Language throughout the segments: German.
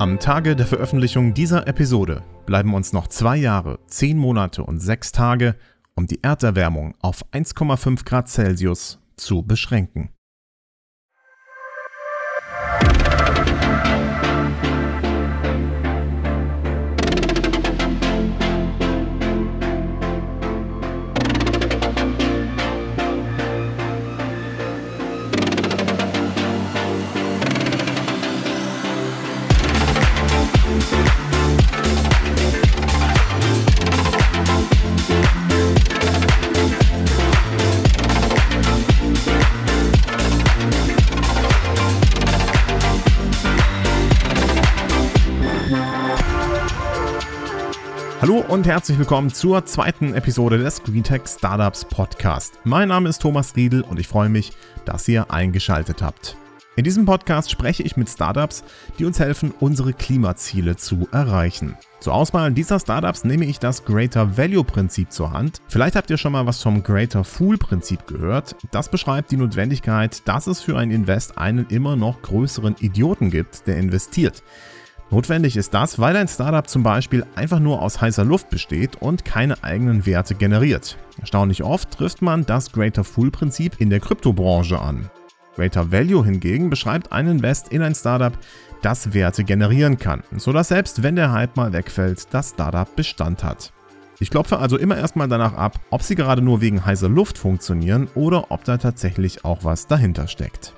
Am Tage der Veröffentlichung dieser Episode bleiben uns noch zwei Jahre, zehn Monate und sechs Tage, um die Erderwärmung auf 1,5 Grad Celsius zu beschränken. Und herzlich willkommen zur zweiten Episode des GreenTech Startups Podcast. Mein Name ist Thomas Riedel und ich freue mich, dass ihr eingeschaltet habt. In diesem Podcast spreche ich mit Startups, die uns helfen, unsere Klimaziele zu erreichen. Zur Auswahl dieser Startups nehme ich das Greater Value Prinzip zur Hand. Vielleicht habt ihr schon mal was vom Greater Fool Prinzip gehört. Das beschreibt die Notwendigkeit, dass es für ein Invest einen immer noch größeren Idioten gibt, der investiert. Notwendig ist das, weil ein Startup zum Beispiel einfach nur aus heißer Luft besteht und keine eigenen Werte generiert. Erstaunlich oft trifft man das Greater Fool Prinzip in der Kryptobranche an. Greater Value hingegen beschreibt einen Invest in ein Startup, das Werte generieren kann, sodass selbst wenn der Hype mal wegfällt, das Startup Bestand hat. Ich klopfe also immer erstmal danach ab, ob sie gerade nur wegen heißer Luft funktionieren oder ob da tatsächlich auch was dahinter steckt.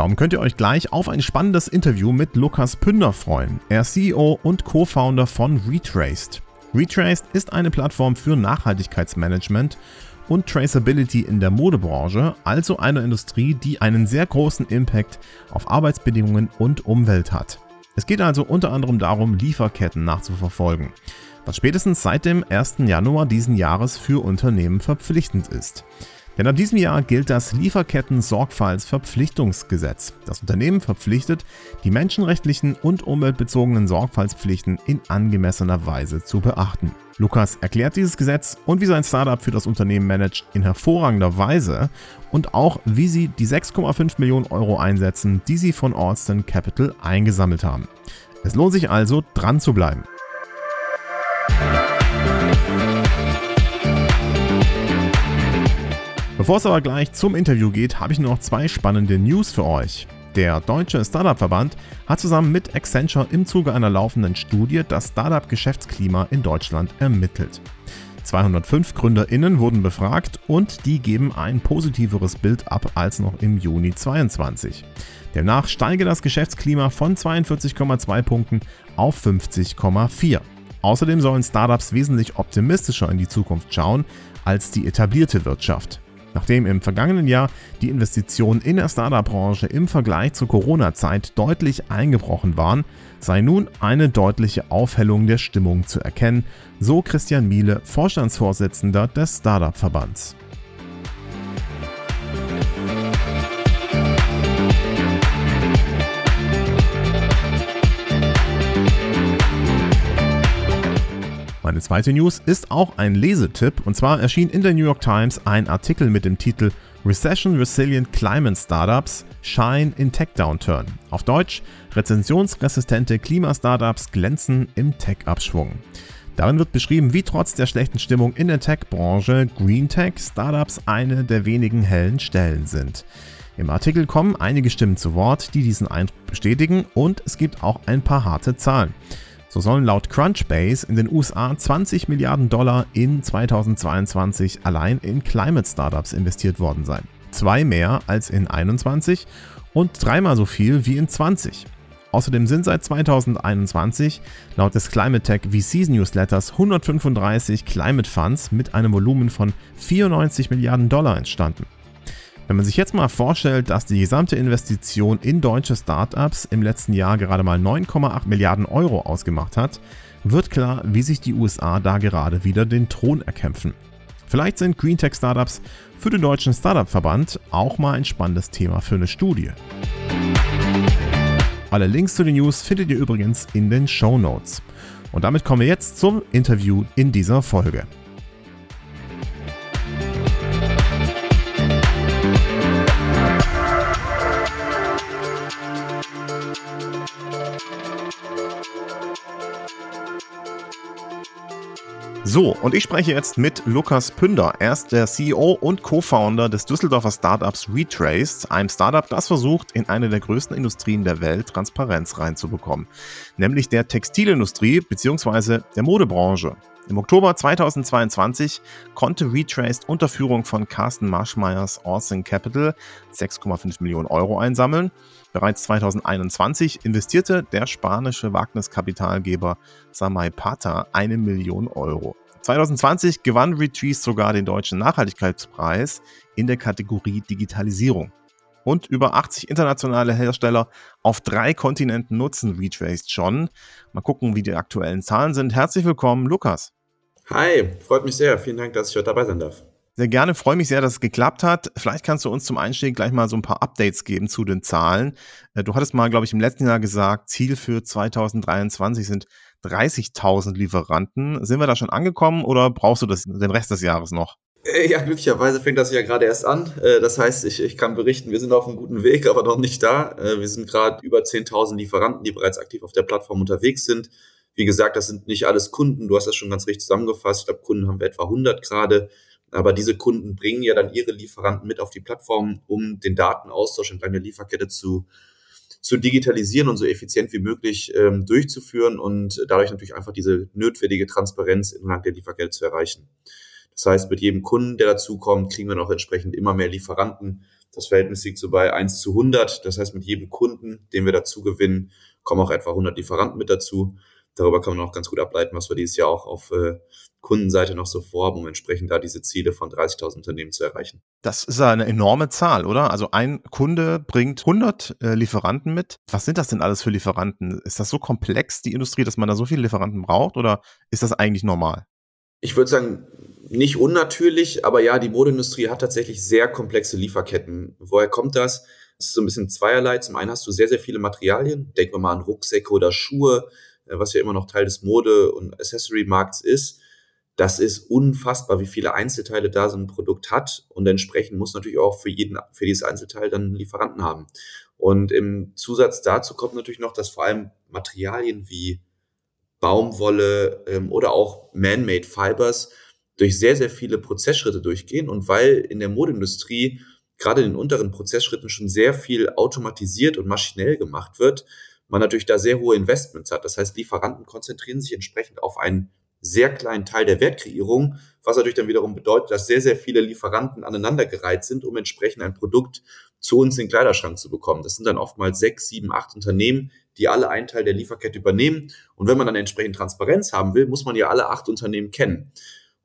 Darum könnt ihr euch gleich auf ein spannendes Interview mit Lukas Pünder freuen. Er ist CEO und Co-Founder von Retraced. Retraced ist eine Plattform für Nachhaltigkeitsmanagement und Traceability in der Modebranche, also eine Industrie, die einen sehr großen Impact auf Arbeitsbedingungen und Umwelt hat. Es geht also unter anderem darum, Lieferketten nachzuverfolgen, was spätestens seit dem 1. Januar diesen Jahres für Unternehmen verpflichtend ist. Denn ab diesem Jahr gilt das Lieferketten-Sorgfaltsverpflichtungsgesetz. Das Unternehmen verpflichtet, die menschenrechtlichen und umweltbezogenen Sorgfaltspflichten in angemessener Weise zu beachten. Lukas erklärt dieses Gesetz und wie sein Startup für das Unternehmen managt in hervorragender Weise und auch wie sie die 6,5 Millionen Euro einsetzen, die sie von Alston Capital eingesammelt haben. Es lohnt sich also, dran zu bleiben. Bevor es aber gleich zum Interview geht, habe ich nur noch zwei spannende News für euch. Der Deutsche Startup-Verband hat zusammen mit Accenture im Zuge einer laufenden Studie das Startup-Geschäftsklima in Deutschland ermittelt. 205 GründerInnen wurden befragt und die geben ein positiveres Bild ab als noch im Juni 2022. Demnach steige das Geschäftsklima von 42,2 Punkten auf 50,4. Außerdem sollen Startups wesentlich optimistischer in die Zukunft schauen als die etablierte Wirtschaft. Nachdem im vergangenen Jahr die Investitionen in der Startup-Branche im Vergleich zur Corona-Zeit deutlich eingebrochen waren, sei nun eine deutliche Aufhellung der Stimmung zu erkennen, so Christian Miele, Vorstandsvorsitzender des Startup-Verbands. Meine zweite News ist auch ein Lesetipp und zwar erschien in der New York Times ein Artikel mit dem Titel Recession Resilient Climate Startups Shine in Tech Downturn. Auf Deutsch rezensionsresistente Klimastartups glänzen im Tech-Abschwung. Darin wird beschrieben, wie trotz der schlechten Stimmung in der Tech-Branche Green Tech Startups eine der wenigen hellen Stellen sind. Im Artikel kommen einige Stimmen zu Wort, die diesen Eindruck bestätigen und es gibt auch ein paar harte Zahlen. So sollen laut Crunchbase in den USA 20 Milliarden Dollar in 2022 allein in Climate Startups investiert worden sein. Zwei mehr als in 21 und dreimal so viel wie in 20. Außerdem sind seit 2021 laut des Climate Tech VCs Newsletters 135 Climate Funds mit einem Volumen von 94 Milliarden Dollar entstanden. Wenn man sich jetzt mal vorstellt, dass die gesamte Investition in deutsche Startups im letzten Jahr gerade mal 9,8 Milliarden Euro ausgemacht hat, wird klar, wie sich die USA da gerade wieder den Thron erkämpfen. Vielleicht sind Green Tech Startups für den deutschen Startup-Verband auch mal ein spannendes Thema für eine Studie. Alle Links zu den News findet ihr übrigens in den Show Notes. Und damit kommen wir jetzt zum Interview in dieser Folge. So, und ich spreche jetzt mit Lukas Pünder. Er ist der CEO und Co-Founder des Düsseldorfer Startups Retraced, einem Startup, das versucht, in eine der größten Industrien der Welt Transparenz reinzubekommen, nämlich der Textilindustrie bzw. der Modebranche. Im Oktober 2022 konnte Retraced unter Führung von Carsten Marschmeyers Orson Capital 6,5 Millionen Euro einsammeln. Bereits 2021 investierte der spanische Wagniskapitalgeber Samay Pata eine Million Euro. 2020 gewann Retraced sogar den deutschen Nachhaltigkeitspreis in der Kategorie Digitalisierung. Und über 80 internationale Hersteller auf drei Kontinenten nutzen Retraced schon. Mal gucken, wie die aktuellen Zahlen sind. Herzlich willkommen, Lukas. Hi, freut mich sehr. Vielen Dank, dass ich heute dabei sein darf. Sehr gerne, freue mich sehr, dass es geklappt hat. Vielleicht kannst du uns zum Einstieg gleich mal so ein paar Updates geben zu den Zahlen. Äh, du hattest mal, glaube ich, im letzten Jahr gesagt, Ziel für 2023 sind 30.000 Lieferanten. Sind wir da schon angekommen oder brauchst du das den Rest des Jahres noch? Äh, ja, glücklicherweise fängt das ja gerade erst an. Äh, das heißt, ich, ich kann berichten, wir sind auf einem guten Weg, aber noch nicht da. Wir sind gerade über 10.000 Lieferanten, die bereits aktiv auf der Plattform unterwegs sind. Wie gesagt, das sind nicht alles Kunden. Du hast das schon ganz richtig zusammengefasst. Ich glaube, Kunden haben wir etwa 100 gerade. Aber diese Kunden bringen ja dann ihre Lieferanten mit auf die Plattform, um den Datenaustausch entlang der Lieferkette zu, zu digitalisieren und so effizient wie möglich ähm, durchzuführen und dadurch natürlich einfach diese notwendige Transparenz entlang der Lieferkette zu erreichen. Das heißt, mit jedem Kunden, der dazukommt, kriegen wir noch entsprechend immer mehr Lieferanten. Das Verhältnis liegt so bei 1 zu 100. Das heißt, mit jedem Kunden, den wir dazu gewinnen, kommen auch etwa 100 Lieferanten mit dazu darüber kann man auch ganz gut ableiten, was wir dieses Jahr auch auf äh, Kundenseite noch so vorhaben, um entsprechend da diese Ziele von 30.000 Unternehmen zu erreichen. Das ist eine enorme Zahl, oder? Also ein Kunde bringt 100 äh, Lieferanten mit. Was sind das denn alles für Lieferanten? Ist das so komplex, die Industrie, dass man da so viele Lieferanten braucht oder ist das eigentlich normal? Ich würde sagen, nicht unnatürlich, aber ja, die Modeindustrie hat tatsächlich sehr komplexe Lieferketten. Woher kommt das? Es ist so ein bisschen zweierlei. Zum einen hast du sehr, sehr viele Materialien. Denken wir mal an Rucksäcke oder Schuhe äh, was ja immer noch Teil des Mode- und Accessory-Markts ist. Das ist unfassbar, wie viele Einzelteile da so ein Produkt hat. Und entsprechend muss natürlich auch für jeden, für dieses Einzelteil dann einen Lieferanten haben. Und im Zusatz dazu kommt natürlich noch, dass vor allem Materialien wie Baumwolle ähm, oder auch Man-Made Fibers durch sehr, sehr viele Prozessschritte durchgehen. Und weil in der Modeindustrie gerade in den unteren Prozessschritten schon sehr viel automatisiert und maschinell gemacht wird, man natürlich da sehr hohe Investments hat. Das heißt, Lieferanten konzentrieren sich entsprechend auf einen sehr kleinen Teil der Wertkreierung, was natürlich dann wiederum bedeutet, dass sehr, sehr viele Lieferanten aneinandergereiht sind, um entsprechend ein Produkt zu uns in den Kleiderschrank zu bekommen. Das sind dann oftmals sechs, sieben, acht Unternehmen, die alle einen Teil der Lieferkette übernehmen. Und wenn man dann entsprechend Transparenz haben will, muss man ja alle acht Unternehmen kennen.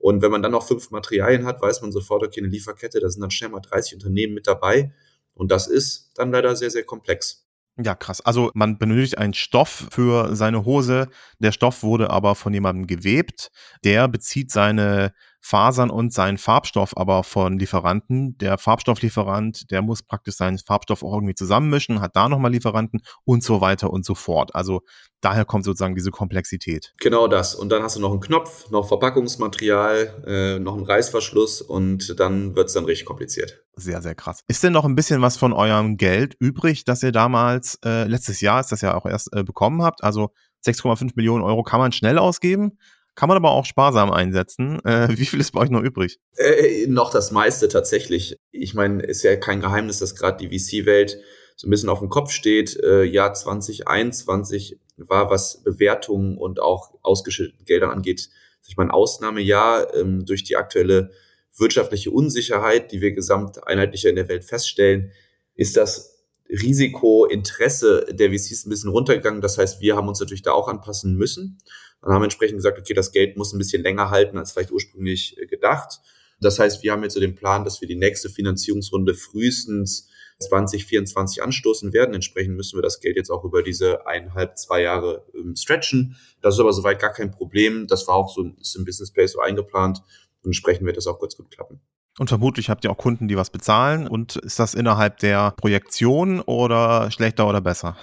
Und wenn man dann noch fünf Materialien hat, weiß man sofort, okay, eine Lieferkette, da sind dann schnell mal 30 Unternehmen mit dabei. Und das ist dann leider sehr, sehr komplex. Ja, krass. Also man benötigt einen Stoff für seine Hose. Der Stoff wurde aber von jemandem gewebt. Der bezieht seine Fasern und seinen Farbstoff aber von Lieferanten. Der Farbstofflieferant, der muss praktisch seinen Farbstoff auch irgendwie zusammenmischen, hat da nochmal Lieferanten und so weiter und so fort. Also daher kommt sozusagen diese Komplexität. Genau das. Und dann hast du noch einen Knopf, noch Verpackungsmaterial, äh, noch einen Reißverschluss und dann wird es dann richtig kompliziert. Sehr, sehr krass. Ist denn noch ein bisschen was von eurem Geld übrig, das ihr damals, äh, letztes Jahr ist das ja auch erst äh, bekommen habt? Also 6,5 Millionen Euro kann man schnell ausgeben. Kann man aber auch sparsam einsetzen. Äh, wie viel ist bei euch noch übrig? Äh, noch das meiste tatsächlich. Ich meine, ist ja kein Geheimnis, dass gerade die VC-Welt so ein bisschen auf dem Kopf steht. Äh, Jahr 2021 war, was Bewertungen und auch ausgeschütteten Geldern angeht, ich meine, Ausnahmejahr ähm, durch die aktuelle wirtschaftliche Unsicherheit, die wir gesamt einheitlicher in der Welt feststellen, ist das Risikointeresse der VCs ein bisschen runtergegangen. Das heißt, wir haben uns natürlich da auch anpassen müssen und haben entsprechend gesagt, okay, das Geld muss ein bisschen länger halten als vielleicht ursprünglich äh, gedacht. Das heißt, wir haben jetzt so den Plan, dass wir die nächste Finanzierungsrunde frühestens 2024 anstoßen werden. Entsprechend müssen wir das Geld jetzt auch über diese eineinhalb, zwei Jahre ähm, stretchen. Das ist aber soweit gar kein Problem. Das war auch so ist im Business Place so eingeplant. Und entsprechend wird das auch kurz gut klappen. Und vermutlich habt ihr auch Kunden, die was bezahlen. Und ist das innerhalb der Projektion oder schlechter oder besser?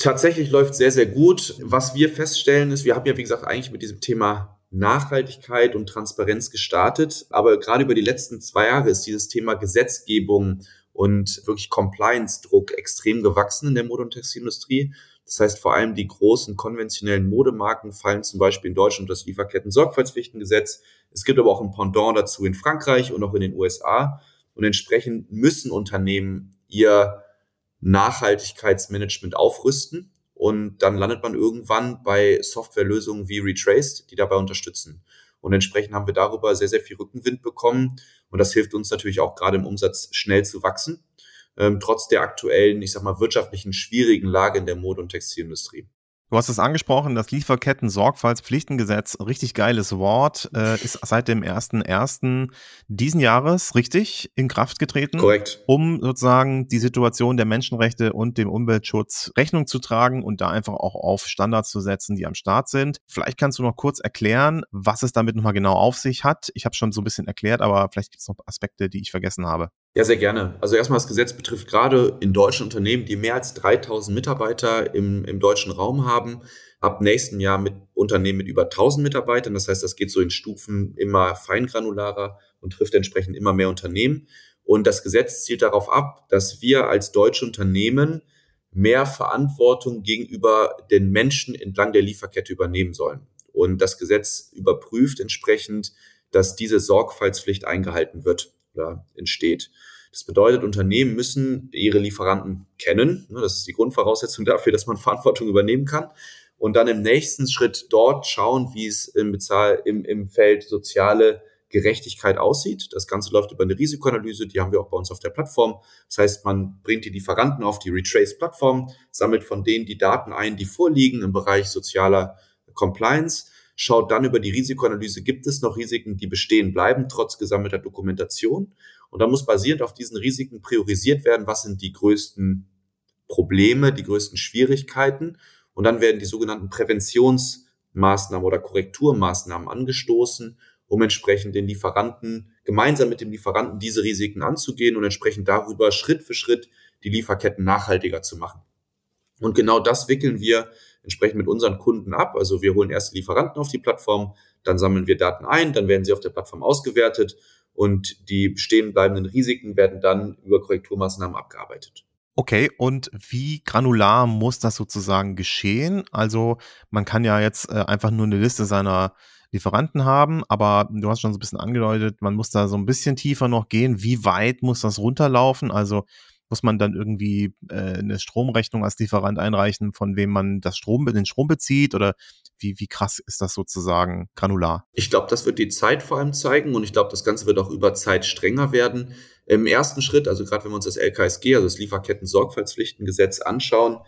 Tatsächlich läuft sehr, sehr gut. Was wir feststellen ist, wir haben ja, wie gesagt, eigentlich mit diesem Thema Nachhaltigkeit und Transparenz gestartet. Aber gerade über die letzten zwei Jahre ist dieses Thema Gesetzgebung und wirklich Compliance-Druck extrem gewachsen in der Mode- und Textilindustrie. Das heißt, vor allem die großen konventionellen Modemarken fallen zum Beispiel in Deutschland das Lieferketten-Sorgfaltspflichtengesetz. Es gibt aber auch ein Pendant dazu in Frankreich und auch in den USA. Und entsprechend müssen Unternehmen ihr Nachhaltigkeitsmanagement aufrüsten. Und dann landet man irgendwann bei Softwarelösungen wie Retraced, die dabei unterstützen. Und entsprechend haben wir darüber sehr, sehr viel Rückenwind bekommen. Und das hilft uns natürlich auch gerade im Umsatz schnell zu wachsen, ähm, trotz der aktuellen, ich sag mal, wirtschaftlichen schwierigen Lage in der Mode- und Textilindustrie. Du hast es angesprochen, das Lieferketten-Sorgfaltspflichtengesetz, richtig geiles Wort, äh, ist seit dem 1.1. diesen Jahres richtig in Kraft getreten. Korrekt. Um sozusagen die Situation der Menschenrechte und dem Umweltschutz Rechnung zu tragen und da einfach auch auf Standards zu setzen, die am Start sind. Vielleicht kannst du noch kurz erklären, was es damit nochmal genau auf sich hat. Ich habe schon so ein bisschen erklärt, aber vielleicht gibt es noch Aspekte, die ich vergessen habe. Ja, sehr gerne. Also erstmal das Gesetz betrifft gerade in deutschen Unternehmen, die mehr als 3000 Mitarbeiter im, im deutschen Raum haben. Ab nächsten Jahr mit Unternehmen mit über 1000 Mitarbeitern. Das heißt, das geht so in Stufen immer feingranularer und trifft entsprechend immer mehr Unternehmen. Und das Gesetz zielt darauf ab, dass wir als deutsche Unternehmen mehr Verantwortung gegenüber den Menschen entlang der Lieferkette übernehmen sollen. Und das Gesetz überprüft entsprechend, dass diese Sorgfaltspflicht eingehalten wird oder entsteht. Das bedeutet, Unternehmen müssen ihre Lieferanten kennen. Ne, das ist die Grundvoraussetzung dafür, dass man Verantwortung übernehmen kann. Und dann im nächsten Schritt dort schauen, wie es im, Bezahl im, im Feld soziale Gerechtigkeit aussieht. Das Ganze läuft über eine Risikoanalyse, die haben wir auch bei uns auf der Plattform. Das heißt, man bringt die Lieferanten auf die Retrace-Plattform, sammelt von denen die Daten ein, die vorliegen im Bereich sozialer Compliance schaut dann über die Risikoanalyse, gibt es noch Risiken, die bestehen bleiben, trotz gesammelter Dokumentation. Und dann muss basierend auf diesen Risiken priorisiert werden, was sind die größten Probleme, die größten Schwierigkeiten. Und dann werden die sogenannten Präventionsmaßnahmen oder Korrekturmaßnahmen angestoßen, um entsprechend den Lieferanten, gemeinsam mit dem Lieferanten diese Risiken anzugehen und entsprechend darüber Schritt für Schritt die Lieferketten nachhaltiger zu machen. Und genau das wickeln wir entsprechend mit unseren Kunden ab. Also wir holen erst Lieferanten auf die Plattform, dann sammeln wir Daten ein, dann werden sie auf der Plattform ausgewertet und die bestehen bleibenden Risiken werden dann über Korrekturmaßnahmen abgearbeitet. Okay, und wie granular muss das sozusagen geschehen? Also man kann ja jetzt äh, einfach nur eine Liste seiner Lieferanten haben, aber du hast schon so ein bisschen angedeutet, man muss da so ein bisschen tiefer noch gehen. Wie weit muss das runterlaufen? Also muss man dann irgendwie äh, eine Stromrechnung als Lieferant einreichen, von wem man das Strom, den Strom bezieht oder wie, wie krass ist das sozusagen granular? Ich glaube, das wird die Zeit vor allem zeigen und ich glaube, das Ganze wird auch über Zeit strenger werden. Im ersten Schritt, also gerade wenn wir uns das LKSG, also das Lieferketten-Sorgfaltspflichtengesetz anschauen,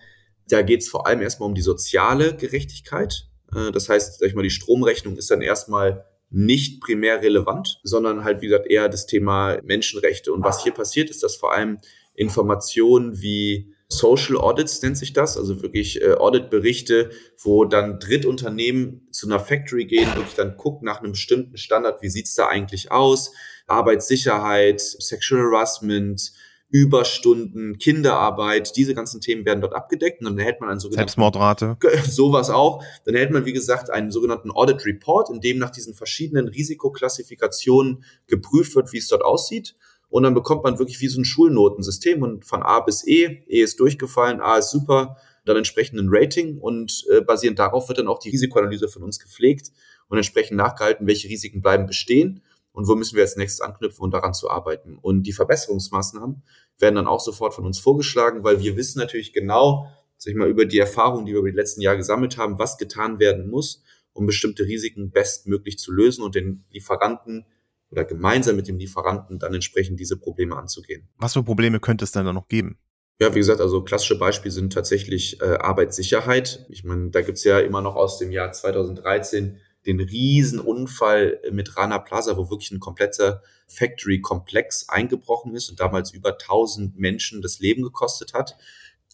da geht es vor allem erstmal um die soziale Gerechtigkeit. Äh, das heißt, sag ich mal, die Stromrechnung ist dann erstmal nicht primär relevant, sondern halt, wie gesagt, eher das Thema Menschenrechte. Und was hier passiert, ist, dass vor allem Informationen wie Social Audits nennt sich das, also wirklich äh, Auditberichte, wo dann Drittunternehmen zu einer Factory gehen, wirklich dann gucken nach einem bestimmten Standard, wie sieht's da eigentlich aus, Arbeitssicherheit, Sexual Harassment, Überstunden, Kinderarbeit, diese ganzen Themen werden dort abgedeckt und dann erhält man einen sogenannten Selbstmordrate. Sowas auch. Dann erhält man, wie gesagt, einen sogenannten Audit Report, in dem nach diesen verschiedenen Risikoklassifikationen geprüft wird, wie es dort aussieht. Und dann bekommt man wirklich wie so ein Schulnotensystem und von A bis E, E ist durchgefallen, A ist super, dann entsprechend ein Rating und äh, basierend darauf wird dann auch die Risikoanalyse von uns gepflegt und entsprechend nachgehalten, welche Risiken bleiben bestehen und wo müssen wir als nächstes anknüpfen und daran zu arbeiten. Und die Verbesserungsmaßnahmen werden dann auch sofort von uns vorgeschlagen, weil wir wissen natürlich genau, sag ich mal, über die Erfahrungen, die wir über die letzten Jahre gesammelt haben, was getan werden muss, um bestimmte Risiken bestmöglich zu lösen und den Lieferanten oder gemeinsam mit dem Lieferanten dann entsprechend diese Probleme anzugehen. Was für Probleme könnte es denn da noch geben? Ja, wie gesagt, also klassische Beispiele sind tatsächlich äh, Arbeitssicherheit. Ich meine, da gibt's ja immer noch aus dem Jahr 2013 den Riesenunfall mit Rana Plaza, wo wirklich ein kompletter Factory-Komplex eingebrochen ist und damals über 1000 Menschen das Leben gekostet hat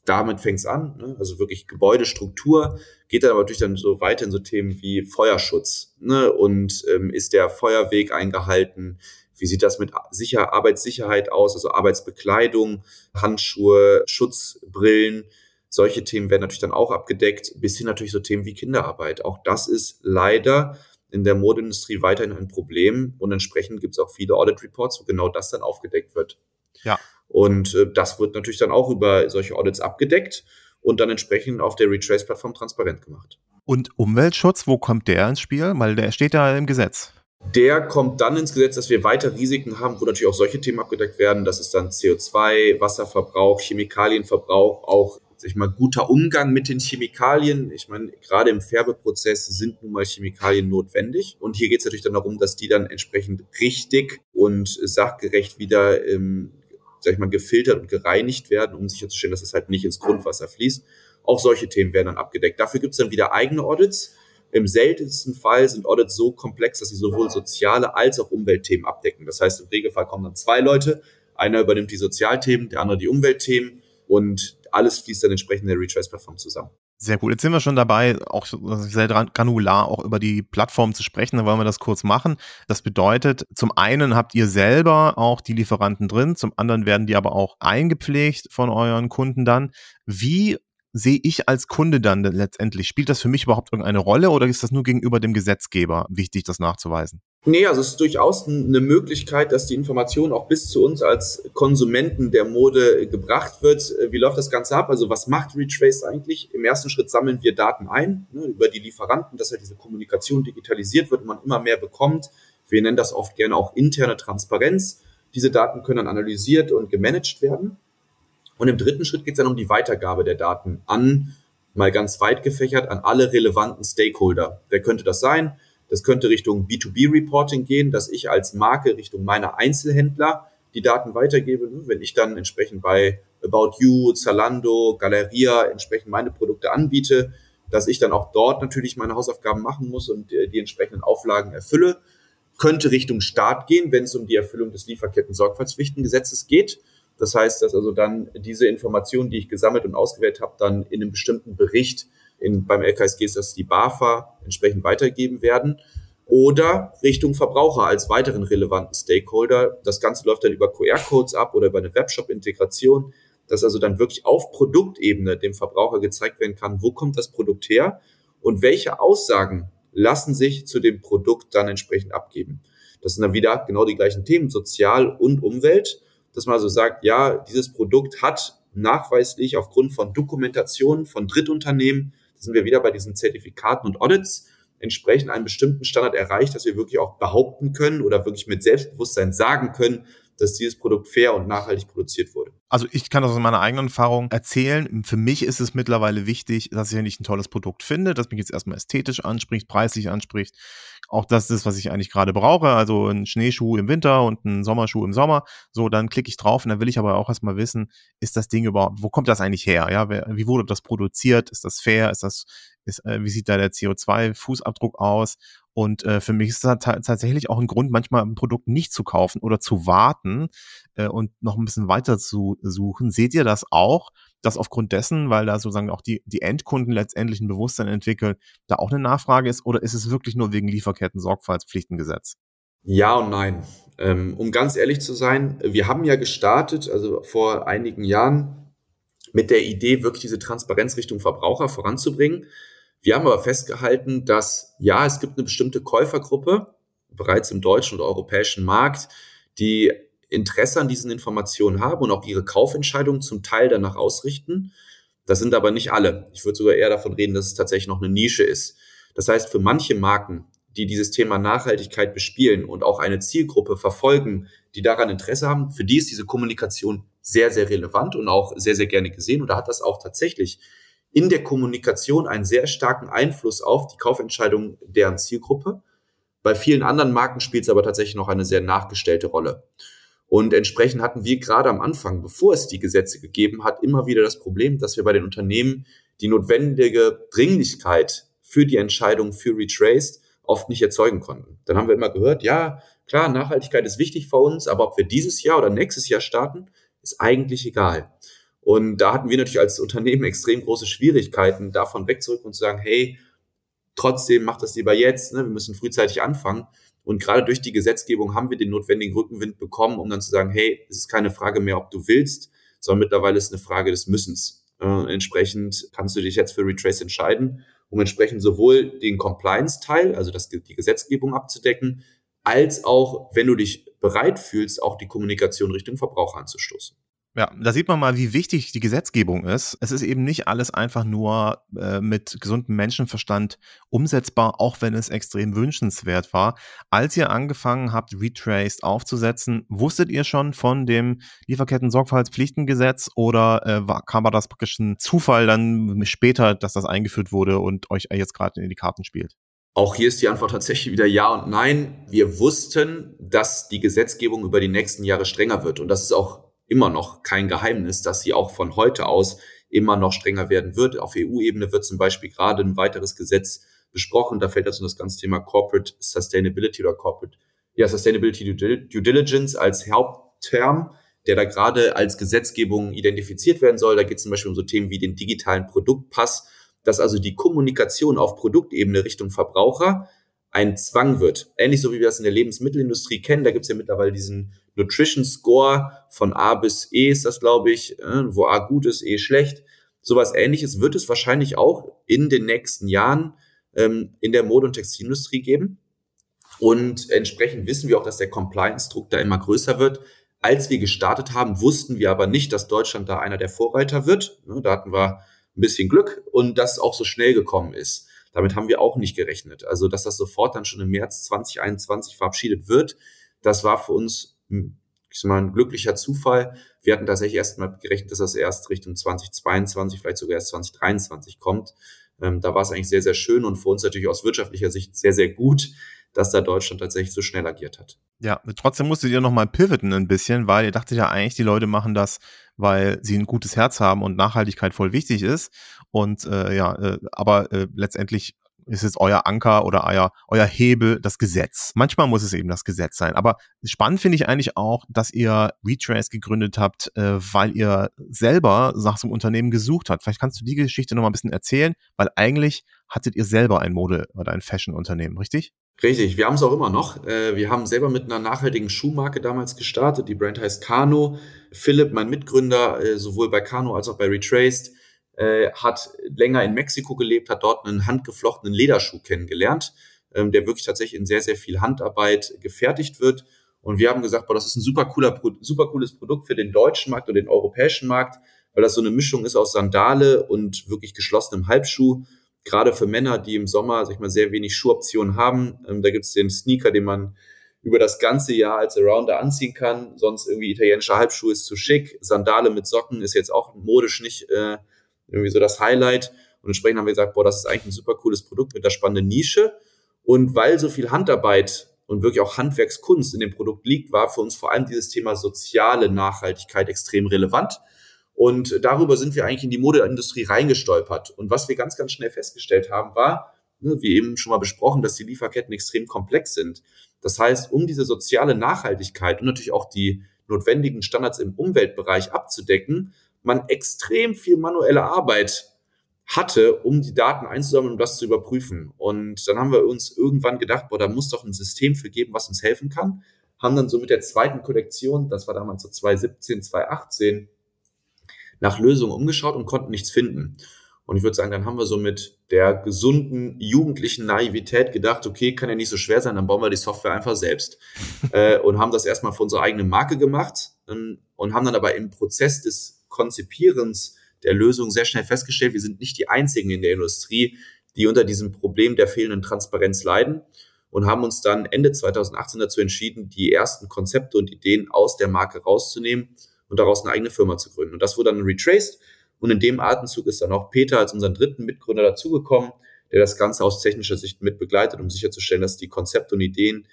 damit fängt's an, ne? also wirklich Gebäudestruktur, geht dann aber natürlich dann so weiter in so Themen wie Feuerschutz ne? und ähm, ist der Feuerweg eingehalten, wie sieht das mit Sicher Arbeitssicherheit aus, also Arbeitsbekleidung, Handschuhe, Schutzbrillen, solche Themen werden natürlich dann auch abgedeckt, bis hin natürlich so Themen wie Kinderarbeit. Auch das ist leider in der Modeindustrie weiterhin ein Problem und entsprechend gibt es auch viele Audit Reports, wo genau das dann aufgedeckt wird. Ja. Und äh, das wird natürlich dann auch über solche Audits abgedeckt. und dann entsprechend auf der Retrace-Plattform transparent gemacht. Und Umweltschutz, wo kommt der ins Spiel? Weil der steht ja im Gesetz. Der kommt dann ins Gesetz, dass wir weiter Risiken haben, wo natürlich auch solche Themen abgedeckt werden. Das ist dann CO2, Wasserverbrauch, Chemikalienverbrauch, auch ich mal, guter Umgang mit den Chemikalien. Ich meine, gerade im Färbeprozess sind nun mal Chemikalien notwendig. Und hier geht es natürlich dann darum, dass die dann entsprechend richtig und sachgerecht wieder, ähm, sag ich mal, gefiltert und gereinigt werden, um sicherzustellen, dass es halt nicht ins Grundwasser fließt. Auch solche Themen werden dann abgedeckt. Dafür gibt es dann wieder eigene Audits. Im seltensten Fall sind Audits so komplex, dass sie sowohl soziale als auch Umweltthemen abdecken. Das heißt, im Regelfall kommen dann zwei Leute. Einer übernimmt die Sozialthemen, der andere die Umweltthemen und alles fließt dann entsprechend in der Retrace-Plattform zusammen. Sehr gut. Jetzt sind wir schon dabei, auch sehr granular auch über die Plattform zu sprechen. Dann wollen wir das kurz machen. Das bedeutet, zum einen habt ihr selber auch die Lieferanten drin, zum anderen werden die aber auch eingepflegt von euren Kunden dann. Wie sehe ich als Kunde dann letztendlich? Spielt das für mich überhaupt irgendeine Rolle oder ist das nur gegenüber dem Gesetzgeber wichtig, das nachzuweisen? Nee, also es ist durchaus eine Möglichkeit, dass die Information auch bis zu uns als Konsumenten der Mode gebracht wird. Wie läuft das Ganze ab? Also was macht Retrace eigentlich? Im ersten Schritt sammeln wir Daten ein ne, über die Lieferanten, dass halt diese Kommunikation digitalisiert wird und man immer mehr bekommt. Wir nennen das oft gerne auch interne Transparenz. Diese Daten können dann analysiert und gemanagt werden. Und im dritten Schritt geht es dann um die Weitergabe der Daten an, mal ganz weit gefächert, an alle relevanten Stakeholder. Wer könnte das sein? Das könnte Richtung B2B-Reporting gehen, dass ich als Marke Richtung meiner Einzelhändler die Daten weitergebe. Ne? Wenn ich dann entsprechend bei About You, Zalando, Galeria entsprechend meine Produkte anbiete, dass ich dann auch dort natürlich meine Hausaufgaben machen muss und äh, die entsprechenden Auflagen erfülle. Könnte Richtung Staat gehen, wenn es um die Erfüllung des Lieferketten-Sorgfaltspflichtengesetzes geht. Das heißt, dass also dann diese Informationen, die ich gesammelt und ausgewählt habe, dann in einem bestimmten Bericht in, beim LKSG ist das die BAFA entsprechend weitergeben werden. Oder Richtung Verbraucher als weiteren relevanten Stakeholder. Das Ganze läuft dann über QR-Codes ab oder über eine Webshop-Integration, dass also dann wirklich auf Produktebene dem Verbraucher gezeigt werden kann, wo kommt das Produkt her und welche Aussagen lassen sich zu dem Produkt dann entsprechend abgeben. Das sind dann wieder genau die gleichen Themen, Sozial und Umwelt dass man also sagt, ja, dieses Produkt hat nachweislich aufgrund von Dokumentation von Drittunternehmen, da sind wir wieder bei diesen Zertifikaten und Audits, entsprechend einen bestimmten Standard erreicht, dass wir wirklich auch behaupten können oder wirklich mit Selbstbewusstsein sagen können, dass dieses Produkt fair und nachhaltig produziert wurde. Also ich kann das aus meiner eigenen Erfahrung erzählen. Für mich ist es mittlerweile wichtig, dass ich, ich ein tolles Produkt finde, das mich jetzt erstmal ästhetisch anspricht, preislich anspricht, auch das ist, was ich eigentlich gerade brauche, also ein Schneeschuh im Winter und ein Sommerschuh im Sommer. So, dann klicke ich drauf und dann will ich aber auch erstmal wissen, ist das Ding überhaupt, wo kommt das eigentlich her? Ja, wie wurde das produziert? Ist das fair? Ist das, ist, äh, wie sieht da der CO2-Fußabdruck aus? Und äh, für mich ist das tatsächlich auch ein Grund, manchmal ein Produkt nicht zu kaufen oder zu warten äh, und noch ein bisschen weiter zu suchen. Seht ihr das auch, dass aufgrund dessen, weil da sozusagen auch die, die Endkunden letztendlich ein Bewusstsein entwickeln, da auch eine Nachfrage ist? Oder ist es wirklich nur wegen Lieferketten-Sorgfaltspflichtengesetz? Ja und nein. Ähm, um ganz ehrlich zu sein, wir haben ja gestartet, also vor einigen Jahren, mit der Idee, wirklich diese Transparenz Richtung Verbraucher voranzubringen. Wir haben aber festgehalten, dass ja, es gibt eine bestimmte Käufergruppe bereits im deutschen und europäischen Markt, die Interesse an diesen Informationen haben und auch ihre Kaufentscheidungen zum Teil danach ausrichten. Das sind aber nicht alle. Ich würde sogar eher davon reden, dass es tatsächlich noch eine Nische ist. Das heißt, für manche Marken, die dieses Thema Nachhaltigkeit bespielen und auch eine Zielgruppe verfolgen, die daran Interesse haben, für die ist diese Kommunikation sehr, sehr relevant und auch sehr, sehr gerne gesehen. Und da hat das auch tatsächlich in der Kommunikation einen sehr starken Einfluss auf die Kaufentscheidung deren Zielgruppe. Bei vielen anderen Marken spielt es aber tatsächlich noch eine sehr nachgestellte Rolle. Und entsprechend hatten wir gerade am Anfang, bevor es die Gesetze gegeben hat, immer wieder das Problem, dass wir bei den Unternehmen die notwendige Dringlichkeit für die Entscheidung für Retraced oft nicht erzeugen konnten. Dann haben wir immer gehört, ja, klar, Nachhaltigkeit ist wichtig für uns, aber ob wir dieses Jahr oder nächstes Jahr starten, ist eigentlich egal. Und da hatten wir natürlich als Unternehmen extrem große Schwierigkeiten, davon wegzurücken und zu sagen, hey, trotzdem macht das lieber jetzt, ne? wir müssen frühzeitig anfangen. Und gerade durch die Gesetzgebung haben wir den notwendigen Rückenwind bekommen, um dann zu sagen, hey, es ist keine Frage mehr, ob du willst, sondern mittlerweile ist es eine Frage des Müssens. Äh, entsprechend kannst du dich jetzt für Retrace entscheiden, um entsprechend sowohl den Compliance-Teil, also das, die Gesetzgebung abzudecken, als auch, wenn du dich bereit fühlst, auch die Kommunikation Richtung Verbraucher anzustoßen. Ja, da sieht man mal, wie wichtig die Gesetzgebung ist. Es ist eben nicht alles einfach nur äh, mit gesundem Menschenverstand umsetzbar, auch wenn es extrem wünschenswert war. Als ihr angefangen habt, Retraced aufzusetzen, wusstet ihr schon von dem Lieferketten-Sorgfaltspflichtengesetz oder äh, war, kam das praktisch ein Zufall dann später, dass das eingeführt wurde und euch jetzt gerade in die Karten spielt? Auch hier ist die Antwort tatsächlich wieder Ja und Nein. Wir wussten, dass die Gesetzgebung über die nächsten Jahre strenger wird. Und das ist auch immer noch kein Geheimnis, dass sie auch von heute aus immer noch strenger werden wird. Auf EU-Ebene wird zum Beispiel gerade ein weiteres Gesetz besprochen. Da fällt also das ganze Thema Corporate Sustainability oder Corporate, ja, Sustainability Due Diligence als Hauptterm, der da gerade als Gesetzgebung identifiziert werden soll. Da geht es zum Beispiel um so Themen wie den digitalen Produktpass, dass also die Kommunikation auf Produktebene Richtung Verbraucher ein Zwang wird. Ähnlich so wie wir das in der Lebensmittelindustrie kennen. Da gibt es ja mittlerweile diesen Nutrition Score von A bis E ist das, glaube ich, äh, wo A gut ist, E schlecht. Sowas ähnliches wird es wahrscheinlich auch in den nächsten Jahren ähm, in der Mode- und Textilindustrie geben. Und entsprechend wissen wir auch, dass der Compliance-Druck da immer größer wird. Als wir gestartet haben, wussten wir aber nicht, dass Deutschland da einer der Vorreiter wird. Ne, da hatten wir ein bisschen Glück und dass es auch so schnell gekommen ist. Damit haben wir auch nicht gerechnet. Also, dass das sofort dann schon im März 2021 verabschiedet wird, das war für uns ich mal, ein glücklicher Zufall. Wir hatten tatsächlich erst mal gerechnet, dass das erst Richtung 2022, vielleicht sogar erst 2023 kommt. Ähm, da war es eigentlich sehr, sehr schön und für uns natürlich aus wirtschaftlicher Sicht sehr, sehr gut, dass da Deutschland tatsächlich so schnell agiert hat. Ja, trotzdem musstet ihr nochmal pivoten ein bisschen, weil ihr dachtet ja eigentlich, die Leute machen das, weil sie ein gutes Herz haben und Nachhaltigkeit voll wichtig ist. Und äh, ja, äh, aber äh, letztendlich ist es euer Anker oder euer, euer Hebel das Gesetz. Manchmal muss es eben das Gesetz sein. Aber spannend finde ich eigentlich auch, dass ihr Retrace gegründet habt, äh, weil ihr selber nach so einem Unternehmen gesucht habt. Vielleicht kannst du die Geschichte noch mal ein bisschen erzählen, weil eigentlich hattet ihr selber ein Mode- oder ein Fashion-Unternehmen, richtig? Richtig, wir haben es auch immer noch. Äh, wir haben selber mit einer nachhaltigen Schuhmarke damals gestartet. Die Brand heißt Kano. Philipp, mein Mitgründer, äh, sowohl bei Kano als auch bei Retraced, äh, hat länger in Mexiko gelebt, hat dort einen handgeflochtenen Lederschuh kennengelernt, ähm, der wirklich tatsächlich in sehr, sehr viel Handarbeit gefertigt wird. Und wir haben gesagt, boah, das ist ein super cooler, super cooles Produkt für den deutschen Markt und den europäischen Markt, weil das so eine Mischung ist aus Sandale und wirklich geschlossenem Halbschuh. Gerade für Männer, die im Sommer, sag ich mal, sehr wenig Schuhoptionen haben. Ähm, da gibt es den Sneaker, den man über das ganze Jahr als Arounder anziehen kann. Sonst irgendwie italienischer Halbschuh ist zu schick. Sandale mit Socken ist jetzt auch modisch nicht äh, irgendwie so das Highlight. Und entsprechend haben wir gesagt, boah, das ist eigentlich ein super cooles Produkt mit der spannenden Nische. Und weil so viel Handarbeit und wirklich auch Handwerkskunst in dem Produkt liegt, war für uns vor allem dieses Thema soziale Nachhaltigkeit extrem relevant. Und darüber sind wir eigentlich in die Modeindustrie reingestolpert. Und was wir ganz, ganz schnell festgestellt haben, war, ne, wie eben schon mal besprochen, dass die Lieferketten extrem komplex sind. Das heißt, um diese soziale Nachhaltigkeit und natürlich auch die notwendigen Standards im Umweltbereich abzudecken, man extrem viel manuelle Arbeit hatte, um die Daten einzusammeln und das zu überprüfen. Und dann haben wir uns irgendwann gedacht, boah, da muss doch ein System für geben, was uns helfen kann. Haben dann so mit der zweiten Kollektion, das war damals so 2017, 2018, nach Lösungen umgeschaut und konnten nichts finden. Und ich würde sagen, dann haben wir so mit der gesunden jugendlichen Naivität gedacht, okay, kann ja nicht so schwer sein, dann bauen wir die Software einfach selbst. äh, und haben das erstmal für unsere eigene Marke gemacht ähm, und haben dann aber im Prozess des Konzipierens der Lösung sehr schnell festgestellt, wir sind nicht die einzigen in der Industrie, die unter diesem Problem der fehlenden Transparenz leiden und haben uns dann Ende 2018 dazu entschieden, die ersten Konzepte und Ideen aus der Marke rauszunehmen und daraus eine eigene Firma zu gründen. Und das wurde dann retraced und in dem Atemzug ist dann auch Peter als unseren dritten Mitgründer dazugekommen, der das Ganze aus technischer Sicht mit begleitet, um sicherzustellen, dass die Konzepte und Ideen,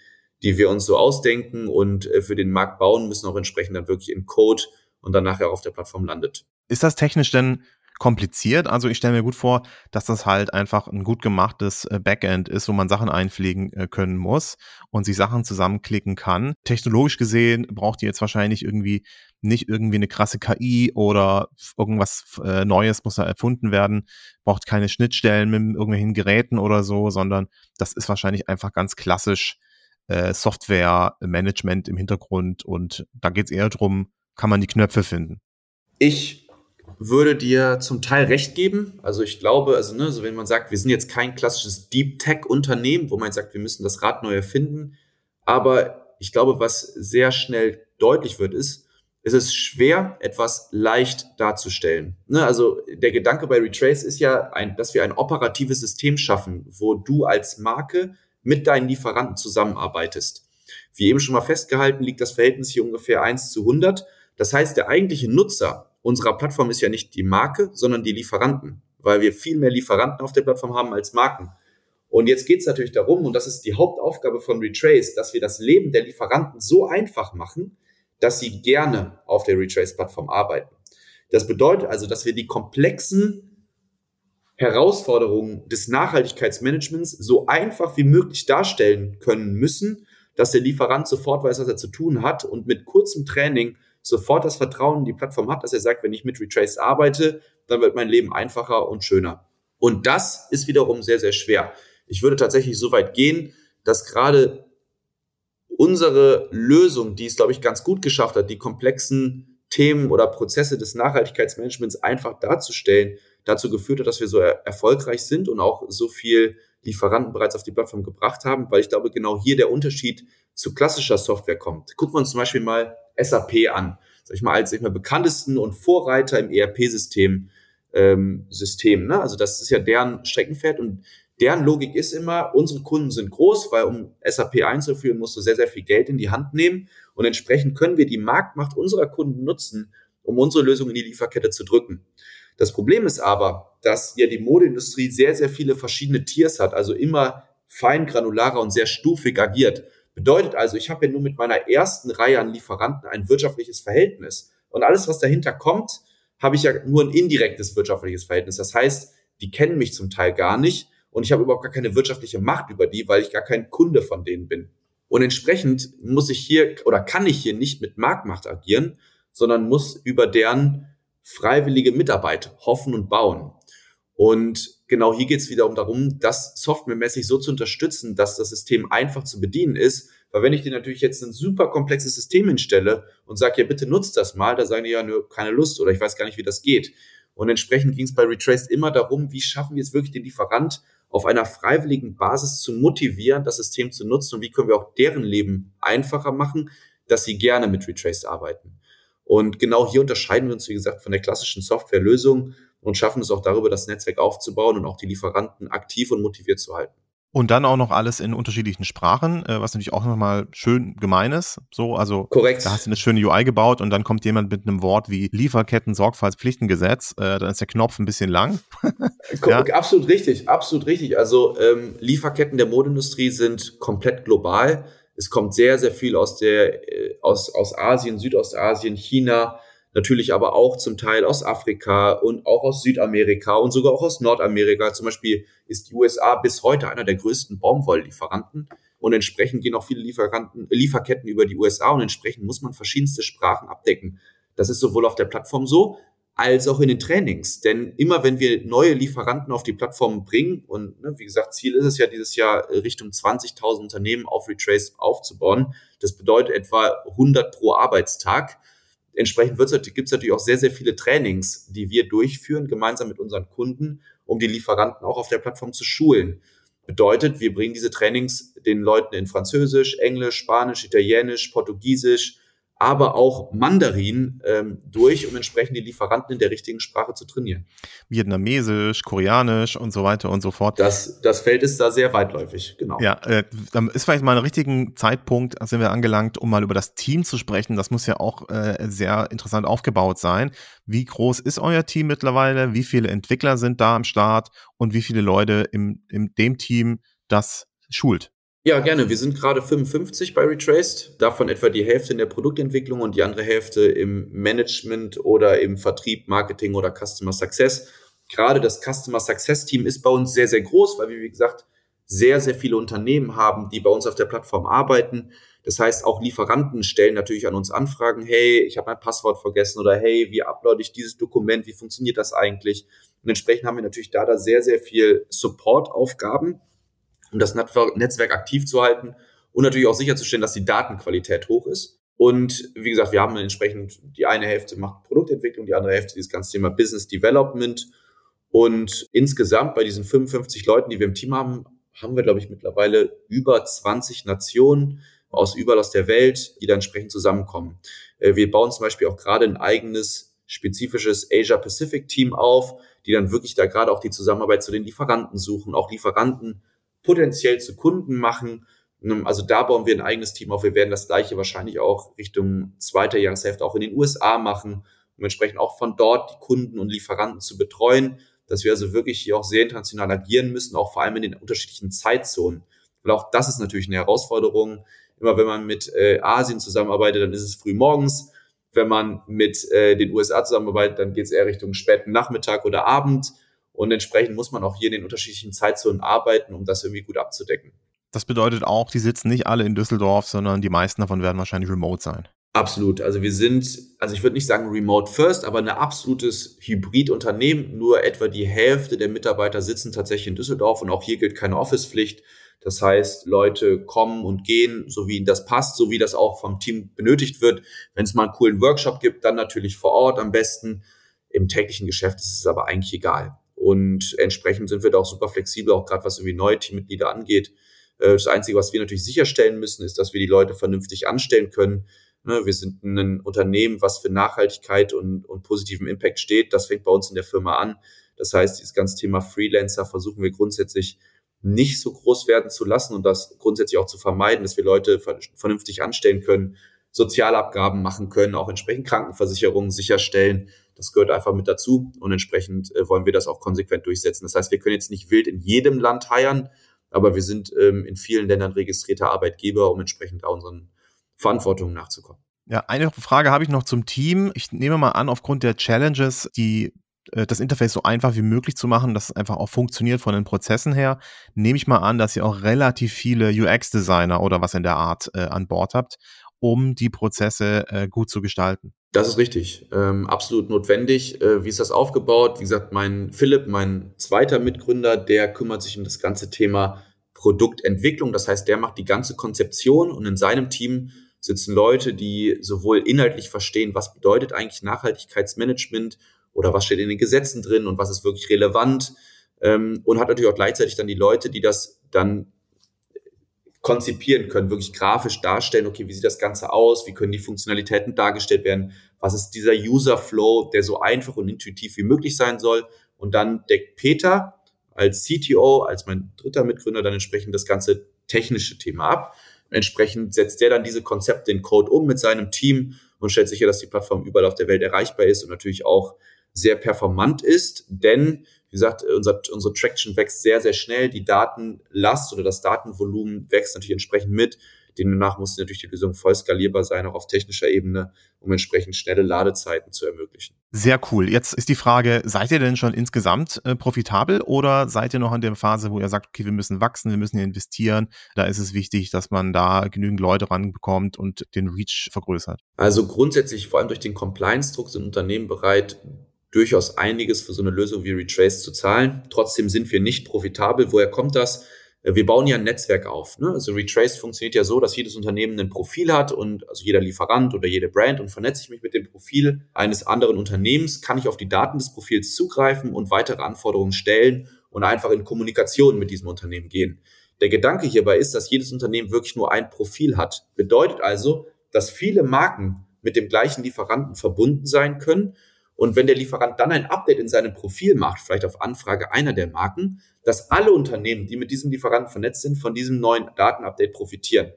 die wir uns so ausdenken und äh, für den Markt bauen, müssen auch entsprechend dann wirklich in Code und dann nachher auf der Plattform landet. Ist das technisch denn kompliziert? Also ich stelle mir gut vor, dass das halt einfach ein gut gemachtes äh, Backend ist, wo man Sachen einpflegen äh, können muss und sich Sachen zusammenklicken kann. Technologisch gesehen braucht ihr jetzt wahrscheinlich irgendwie nicht irgendwie eine krasse KI oder irgendwas äh, Neues muss da erfunden werden, braucht keine Schnittstellen mit irgendwelchen Geräten oder so, sondern das ist wahrscheinlich einfach ganz klassisch Software-Management im Hintergrund und da geht es eher darum, kann man die Knöpfe finden. Ich würde dir zum Teil recht geben. Also ich glaube, also ne, so wenn man sagt, wir sind jetzt kein klassisches Deep Tech Unternehmen, wo man sagt, wir müssen das Rad neu erfinden. Aber ich glaube, was sehr schnell deutlich wird, ist, es ist schwer, etwas leicht darzustellen. Ne, also der Gedanke bei Retrace ist ja, ein, dass wir ein operatives System schaffen, wo du als Marke mit deinen Lieferanten zusammenarbeitest. Wie eben schon mal festgehalten, liegt das Verhältnis hier ungefähr 1 zu 100. Das heißt, der eigentliche Nutzer unserer Plattform ist ja nicht die Marke, sondern die Lieferanten, weil wir viel mehr Lieferanten auf der Plattform haben als Marken. Und jetzt geht es natürlich darum, und das ist die Hauptaufgabe von Retrace, dass wir das Leben der Lieferanten so einfach machen, dass sie gerne auf der Retrace-Plattform arbeiten. Das bedeutet also, dass wir die komplexen Herausforderungen des Nachhaltigkeitsmanagements so einfach wie möglich darstellen können müssen, dass der Lieferant sofort weiß, was er zu tun hat und mit kurzem Training sofort das Vertrauen in die Plattform hat, dass er sagt, wenn ich mit Retrace arbeite, dann wird mein Leben einfacher und schöner. Und das ist wiederum sehr, sehr schwer. Ich würde tatsächlich so weit gehen, dass gerade unsere Lösung, die es, glaube ich, ganz gut geschafft hat, die komplexen Themen oder Prozesse des Nachhaltigkeitsmanagements einfach darzustellen, dazu geführt hat, dass wir so er erfolgreich sind und auch so viel Lieferanten bereits auf die Plattform gebracht haben, weil ich glaube, genau hier der Unterschied zu klassischer Software kommt. Gucken wir uns zum Beispiel mal SAP an, sag ich mal, als ich mal bekanntesten und Vorreiter im ERP-System ähm, System. Ne? Also das ist ja deren Streckenpferd und deren Logik ist immer, unsere Kunden sind groß, weil um SAP einzuführen, musst du sehr, sehr viel Geld in die Hand nehmen. Und entsprechend können wir die Marktmacht unserer Kunden nutzen, um unsere Lösung in die Lieferkette zu drücken. Das Problem ist aber, dass ja die Modeindustrie sehr, sehr viele verschiedene Tiers hat, also immer fein granularer und sehr stufig agiert. Bedeutet also, ich habe ja nur mit meiner ersten Reihe an Lieferanten ein wirtschaftliches Verhältnis. Und alles, was dahinter kommt, habe ich ja nur ein indirektes wirtschaftliches Verhältnis. Das heißt, die kennen mich zum Teil gar nicht und ich habe überhaupt gar keine wirtschaftliche Macht über die, weil ich gar kein Kunde von denen bin. Und entsprechend muss ich hier oder kann ich hier nicht mit Marktmacht agieren, sondern muss über deren freiwillige Mitarbeit hoffen und bauen. Und genau hier geht es wiederum darum, das softwaremäßig so zu unterstützen, dass das System einfach zu bedienen ist. Weil wenn ich dir natürlich jetzt ein super komplexes System hinstelle und sage, ja, bitte nutzt das mal, da sagen die ja, nur keine Lust oder ich weiß gar nicht, wie das geht. Und entsprechend ging es bei Retraced immer darum, wie schaffen wir es wirklich den Lieferant auf einer freiwilligen Basis zu motivieren, das System zu nutzen und wie können wir auch deren Leben einfacher machen, dass sie gerne mit Retraced arbeiten. Und genau hier unterscheiden wir uns, wie gesagt, von der klassischen Softwarelösung und schaffen es auch darüber, das Netzwerk aufzubauen und auch die Lieferanten aktiv und motiviert zu halten. Und dann auch noch alles in unterschiedlichen Sprachen, äh, was natürlich auch nochmal schön gemein ist. So, also Korrekt. da hast du eine schöne UI gebaut und dann kommt jemand mit einem Wort wie Lieferketten Sorgfaltspflichtengesetz, äh, dann ist der Knopf ein bisschen lang. ja. Absolut richtig, absolut richtig. Also ähm, Lieferketten der Modeindustrie sind komplett global. Es kommt sehr, sehr viel aus der äh, aus, aus Asien, Südostasien, China, natürlich aber auch zum Teil aus Afrika und auch aus Südamerika und sogar auch aus Nordamerika. Zum Beispiel ist die USA bis heute einer der größten Baumwolllieferanten und entsprechend gehen auch viele Lieferanten, Lieferketten über die USA und entsprechend muss man verschiedenste Sprachen abdecken. Das ist sowohl auf der Plattform so, als auch in den Trainings. Denn immer wenn wir neue Lieferanten auf die Plattform bringen, und ne, wie gesagt, Ziel ist es ja dieses Jahr Richtung 20.000 Unternehmen auf Retrace aufzubauen, das bedeutet etwa 100 pro Arbeitstag, Entsprechend gibt es natürlich auch sehr, sehr viele Trainings, die wir durchführen, gemeinsam mit unseren Kunden, um die Lieferanten auch auf der Plattform zu schulen. Bedeutet, wir bringen diese Trainings den Leuten in Französisch, Englisch, Spanisch, Italienisch, Portugiesisch, aber auch Mandarin ähm, durch, um entsprechend die Lieferanten in der richtigen Sprache zu trainieren. Vietnamesisch, Koreanisch und so weiter und so fort. Das, das Feld ist da sehr weitläufig, genau. Ja, äh, dann ist vielleicht mal ein richtigen Zeitpunkt, sind wir angelangt, um mal über das Team zu sprechen. Das muss ja auch äh, sehr interessant aufgebaut sein. Wie groß ist euer Team mittlerweile? Wie viele Entwickler sind da am Start? Und wie viele Leute im, in dem Team das schult? Ja, gerne. Wir sind gerade 55 bei Retraced, davon etwa die Hälfte in der Produktentwicklung und die andere Hälfte im Management oder im Vertrieb, Marketing oder Customer Success. Gerade das Customer Success Team ist bei uns sehr, sehr groß, weil wir, wie gesagt, sehr, sehr viele Unternehmen haben, die bei uns auf der Plattform arbeiten. Das heißt, auch Lieferanten stellen natürlich an uns Anfragen, hey, ich habe mein Passwort vergessen oder hey, wie uploade ich dieses Dokument, wie funktioniert das eigentlich? Und entsprechend haben wir natürlich da, da sehr, sehr viel Support-Aufgaben um das Netzwerk aktiv zu halten und natürlich auch sicherzustellen, dass die Datenqualität hoch ist. Und wie gesagt, wir haben entsprechend die eine Hälfte macht Produktentwicklung, die andere Hälfte dieses ganze Thema Business Development. Und insgesamt bei diesen 55 Leuten, die wir im Team haben, haben wir, glaube ich, mittlerweile über 20 Nationen aus überall aus der Welt, die da entsprechend zusammenkommen. Äh, wir bauen zum Beispiel auch gerade ein eigenes spezifisches Asia-Pacific-Team auf, die dann wirklich da gerade auch die Zusammenarbeit zu den Lieferanten suchen, auch Lieferanten potenziell zu Kunden machen. Ähm, also da bauen wir ein eigenes Team auf. Wir werden das gleiche wahrscheinlich auch Richtung zweiter Jahreshälfte auch in den USA machen, um entsprechend auch von dort die Kunden und Lieferanten zu betreuen, dass wir also wirklich hier auch sehr international agieren müssen, auch vor allem in den unterschiedlichen Zeitzonen. Weil auch das ist natürlich eine Herausforderung. Immer wenn man mit äh, Asien zusammenarbeitet, dann ist es früh morgens. Wenn man mit äh, den USA zusammenarbeitet, dann geht es eher Richtung späten Nachmittag oder Abend. Und entsprechend muss man auch hier in den unterschiedlichen Zeitzonen arbeiten, um das irgendwie gut abzudecken. Das bedeutet auch, die sitzen nicht alle in Düsseldorf, sondern die meisten davon werden wahrscheinlich remote sein. Absolut. Also wir sind, also ich würde nicht sagen remote first, aber ein absolutes Hybridunternehmen. Nur etwa die Hälfte der Mitarbeiter sitzen tatsächlich in Düsseldorf und auch hier gilt keine Office-Pflicht. Das heißt, Leute kommen und gehen, so wie ihnen das passt, so wie das auch vom Team benötigt wird. Wenn es mal einen coolen Workshop gibt, dann natürlich vor Ort am besten. Im täglichen Geschäft ist es aber eigentlich egal. Und entsprechend sind wir da auch super flexibel, auch gerade was irgendwie neue Teammitglieder angeht. Äh, das Einzige, was wir natürlich sicherstellen müssen, ist, dass wir die Leute vernünftig anstellen können. Ne, wir sind ein Unternehmen, was für Nachhaltigkeit und, und positiven Impact steht. Das fängt bei uns in der Firma an. Das heißt, dieses ganze Thema Freelancer versuchen wir grundsätzlich nicht so groß werden zu lassen und das grundsätzlich auch zu vermeiden, dass wir Leute vernünftig anstellen können, Sozialabgaben machen können, auch entsprechend Krankenversicherungen sicherstellen. Das gehört einfach mit dazu und entsprechend äh, wollen wir das auch konsequent durchsetzen. Das heißt, wir können jetzt nicht wild in jedem Land heiern, aber wir sind ähm, in vielen Ländern registrierter Arbeitgeber, um entsprechend auch unseren Verantwortungen nachzukommen. Ja, eine Frage habe ich noch zum Team. Ich nehme mal an, aufgrund der Challenges, die äh, das Interface so einfach wie möglich zu machen, dass es einfach auch funktioniert von den Prozessen her, nehme ich mal an, dass ihr auch relativ viele UX-Designer oder was in der Art äh, an Bord habt, um die Prozesse äh, gut zu gestalten. Das ist richtig, ähm, absolut notwendig. Äh, wie ist das aufgebaut? Wie gesagt, mein Philipp, mein zweiter Mitgründer, der kümmert sich um das ganze Thema Produktentwicklung. Das heißt, der macht die ganze Konzeption und in seinem Team sitzen Leute, die sowohl inhaltlich verstehen, was bedeutet eigentlich Nachhaltigkeitsmanagement oder was steht in den Gesetzen drin und was ist wirklich relevant ähm, und hat natürlich auch gleichzeitig dann die Leute, die das dann konzipieren können, wirklich grafisch darstellen, okay, wie sieht das Ganze aus, wie können die Funktionalitäten dargestellt werden, was ist dieser User Flow, der so einfach und intuitiv wie möglich sein soll. Und dann deckt Peter als CTO, als mein dritter Mitgründer, dann entsprechend das ganze technische Thema ab. Entsprechend setzt der dann diese Konzepte in Code um mit seinem Team und stellt sicher, dass die Plattform überall auf der Welt erreichbar ist und natürlich auch sehr performant ist, denn wie gesagt, unser, unsere Traction wächst sehr, sehr schnell. Die Datenlast oder das Datenvolumen wächst natürlich entsprechend mit. Demnach muss natürlich die Lösung voll skalierbar sein, auch auf technischer Ebene, um entsprechend schnelle Ladezeiten zu ermöglichen. Sehr cool. Jetzt ist die Frage, seid ihr denn schon insgesamt äh, profitabel oder seid ihr noch in der Phase, wo ihr sagt, okay, wir müssen wachsen, wir müssen hier investieren. Da ist es wichtig, dass man da genügend Leute ranbekommt und den Reach vergrößert. Also grundsätzlich, vor allem durch den Compliance-Druck, sind Unternehmen bereit, durchaus einiges für so eine Lösung wie Retrace zu zahlen. Trotzdem sind wir nicht profitabel. Woher kommt das? Äh, wir bauen ja ein Netzwerk auf. Ne? Also Retrace funktioniert ja so, dass jedes Unternehmen ein Profil hat und also jeder Lieferant oder jede Brand und vernetze ich mich mit dem Profil eines anderen Unternehmens, kann ich auf die Daten des Profils zugreifen und weitere Anforderungen stellen und einfach in Kommunikation mit diesem Unternehmen gehen. Der Gedanke hierbei ist, dass jedes Unternehmen wirklich nur ein Profil hat. Bedeutet also, dass viele Marken mit dem gleichen Lieferanten verbunden sein können und wenn der Lieferant dann ein Update in seinem Profil macht, vielleicht auf Anfrage einer der Marken, dass alle Unternehmen, die mit diesem Lieferanten vernetzt sind, von diesem neuen Datenupdate profitieren.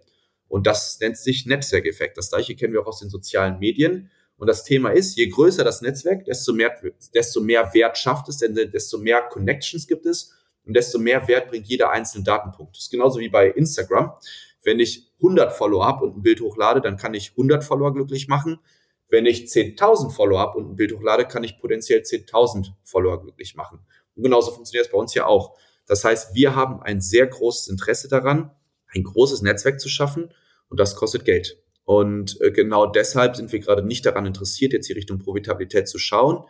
Und das nennt sich Netzwerkeffekt. Das gleiche kennen wir auch aus den sozialen Medien. Und das Thema ist, je größer das Netzwerk, desto mehr, desto mehr Wert schafft es, denn desto mehr Connections gibt es und desto mehr Wert bringt jeder einzelne Datenpunkt. Das ist genauso wie bei Instagram. Wenn ich 100 Follower habe und ein Bild hochlade, dann kann ich 100 Follower glücklich machen. Wenn ich 10.000 Follower habe und ein Bild hochlade, kann ich potenziell 10.000 Follower glücklich machen. Und genauso funktioniert es bei uns ja auch. Das heißt, wir haben ein sehr großes Interesse daran, ein großes Netzwerk zu schaffen und das kostet Geld. Und äh, genau deshalb sind wir gerade nicht daran interessiert, jetzt hier Richtung Profitabilität zu schauen.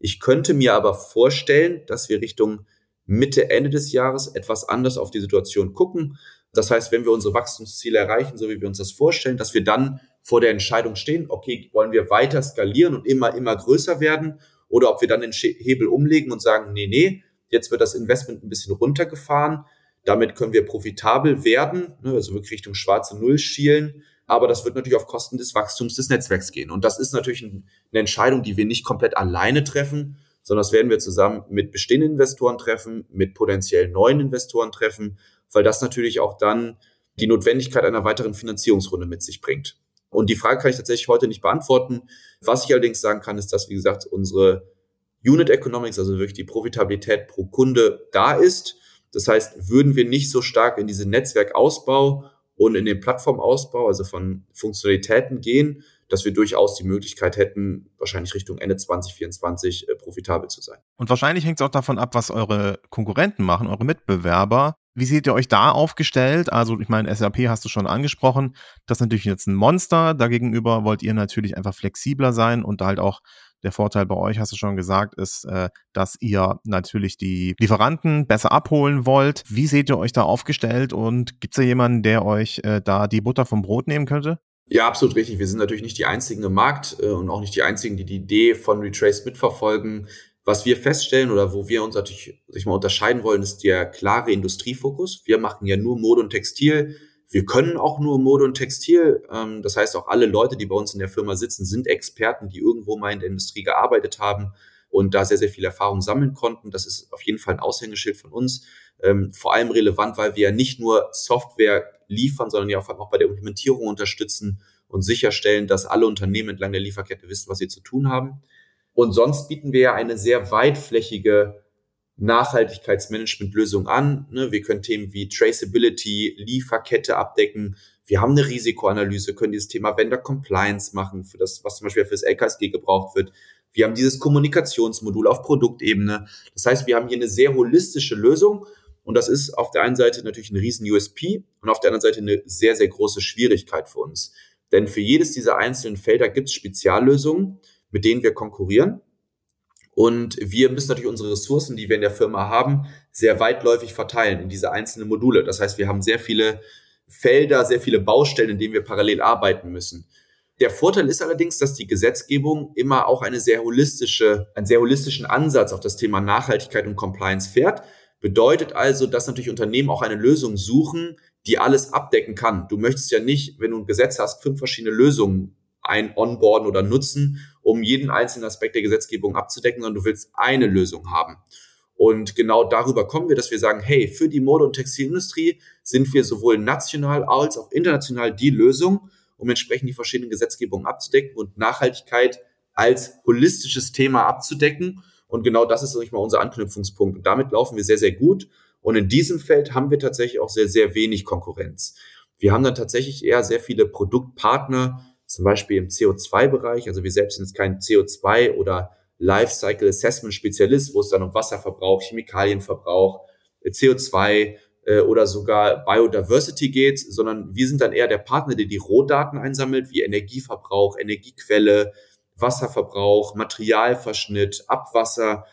Ich könnte mir aber vorstellen, dass wir Richtung Mitte, Ende des Jahres etwas anders auf die Situation gucken. Das heißt, wenn wir unsere Wachstumsziele erreichen, so wie wir uns das vorstellen, dass wir dann vor der Entscheidung stehen, okay, wollen wir weiter skalieren und immer, immer größer werden oder ob wir dann den Hebel umlegen und sagen, nee, nee, jetzt wird das Investment ein bisschen runtergefahren. Damit können wir profitabel werden, ne, also wirklich Richtung schwarze Null schielen. Aber das wird natürlich auf Kosten des Wachstums des Netzwerks gehen. Und das ist natürlich eine Entscheidung, die wir nicht komplett alleine treffen, sondern das werden wir zusammen mit bestehenden Investoren treffen, mit potenziell neuen Investoren treffen, weil das natürlich auch dann die Notwendigkeit einer weiteren Finanzierungsrunde mit sich bringt. Und die Frage kann ich tatsächlich heute nicht beantworten. Was ich allerdings sagen kann, ist, dass, wie gesagt, unsere Unit Economics, also wirklich die Profitabilität pro Kunde da ist. Das heißt, würden wir nicht so stark in diesen Netzwerkausbau und in den Plattformausbau, also von Funktionalitäten gehen, dass wir durchaus die Möglichkeit hätten, wahrscheinlich Richtung Ende 2024 äh, profitabel zu sein. Und wahrscheinlich hängt es auch davon ab, was eure Konkurrenten machen, eure Mitbewerber. Wie seht ihr euch da aufgestellt? Also, ich meine, SAP hast du schon angesprochen. Das ist natürlich jetzt ein Monster. Dagegenüber wollt ihr natürlich einfach flexibler sein und halt auch der Vorteil bei euch, hast du schon gesagt, ist, äh, dass ihr natürlich die Lieferanten besser abholen wollt. Wie seht ihr euch da aufgestellt und gibt es da jemanden, der euch äh, da die Butter vom Brot nehmen könnte? Ja, absolut richtig. Wir sind natürlich nicht die einzigen im Markt äh, und auch nicht die einzigen, die die Idee von Retrace mitverfolgen. Was wir feststellen oder wo wir uns natürlich sich mal unterscheiden wollen, ist der klare Industriefokus. Wir machen ja nur Mode und Textil. Wir können auch nur Mode und Textil. Ähm, das heißt, auch alle Leute, die bei uns in der Firma sitzen, sind Experten, die irgendwo mal in der Industrie gearbeitet haben und da sehr, sehr viel Erfahrung sammeln konnten. Das ist auf jeden Fall ein Aushängeschild von uns. Ähm, vor allem relevant, weil wir ja nicht nur Software liefern, sondern ja auch bei der Implementierung unterstützen und sicherstellen, dass alle Unternehmen entlang der Lieferkette wissen, was sie zu tun haben. Und sonst bieten wir ja eine sehr weitflächige Nachhaltigkeitsmanagementlösung an. Ne? Wir können Themen wie Traceability, Lieferkette abdecken. Wir haben eine Risikoanalyse, können dieses Thema Vendor Compliance machen, für das, was zum Beispiel für das LKSG gebraucht wird. Wir haben dieses Kommunikationsmodul auf Produktebene. Das heißt, wir haben hier eine sehr holistische Lösung. Und das ist auf der einen Seite natürlich ein riesen USP und auf der anderen Seite eine sehr, sehr große Schwierigkeit für uns. Denn für jedes dieser einzelnen Felder gibt es Speziallösungen, mit denen wir konkurrieren. Und wir müssen natürlich unsere Ressourcen, die wir in der Firma haben, sehr weitläufig verteilen in diese einzelnen Module. Das heißt, wir haben sehr viele Felder, sehr viele Baustellen, in denen wir parallel arbeiten müssen. Der Vorteil ist allerdings, dass die Gesetzgebung immer auch eine sehr holistische, einen sehr holistischen Ansatz auf das Thema Nachhaltigkeit und Compliance fährt. Bedeutet also, dass natürlich Unternehmen auch eine Lösung suchen, die alles abdecken kann. Du möchtest ja nicht, wenn du ein Gesetz hast, fünf verschiedene Lösungen ein onboarden oder nutzen, um jeden einzelnen Aspekt der Gesetzgebung abzudecken, sondern du willst eine Lösung haben. Und genau darüber kommen wir, dass wir sagen, hey, für die Mode- und Textilindustrie sind wir sowohl national als auch international die Lösung, um entsprechend die verschiedenen Gesetzgebungen abzudecken und Nachhaltigkeit als holistisches Thema abzudecken. Und genau das ist nicht mal unser Anknüpfungspunkt. Und damit laufen wir sehr, sehr gut. Und in diesem Feld haben wir tatsächlich auch sehr, sehr wenig Konkurrenz. Wir haben dann tatsächlich eher sehr viele Produktpartner, zum Beispiel im CO2-Bereich. Also wir selbst sind jetzt kein CO2 oder Lifecycle Assessment Spezialist, wo es dann um Wasserverbrauch, Chemikalienverbrauch, äh, CO2 äh, oder sogar Biodiversity geht, sondern wir sind dann eher der Partner, der die Rohdaten einsammelt, wie Energieverbrauch, Energiequelle, Wasserverbrauch, Materialverschnitt, Abwasser,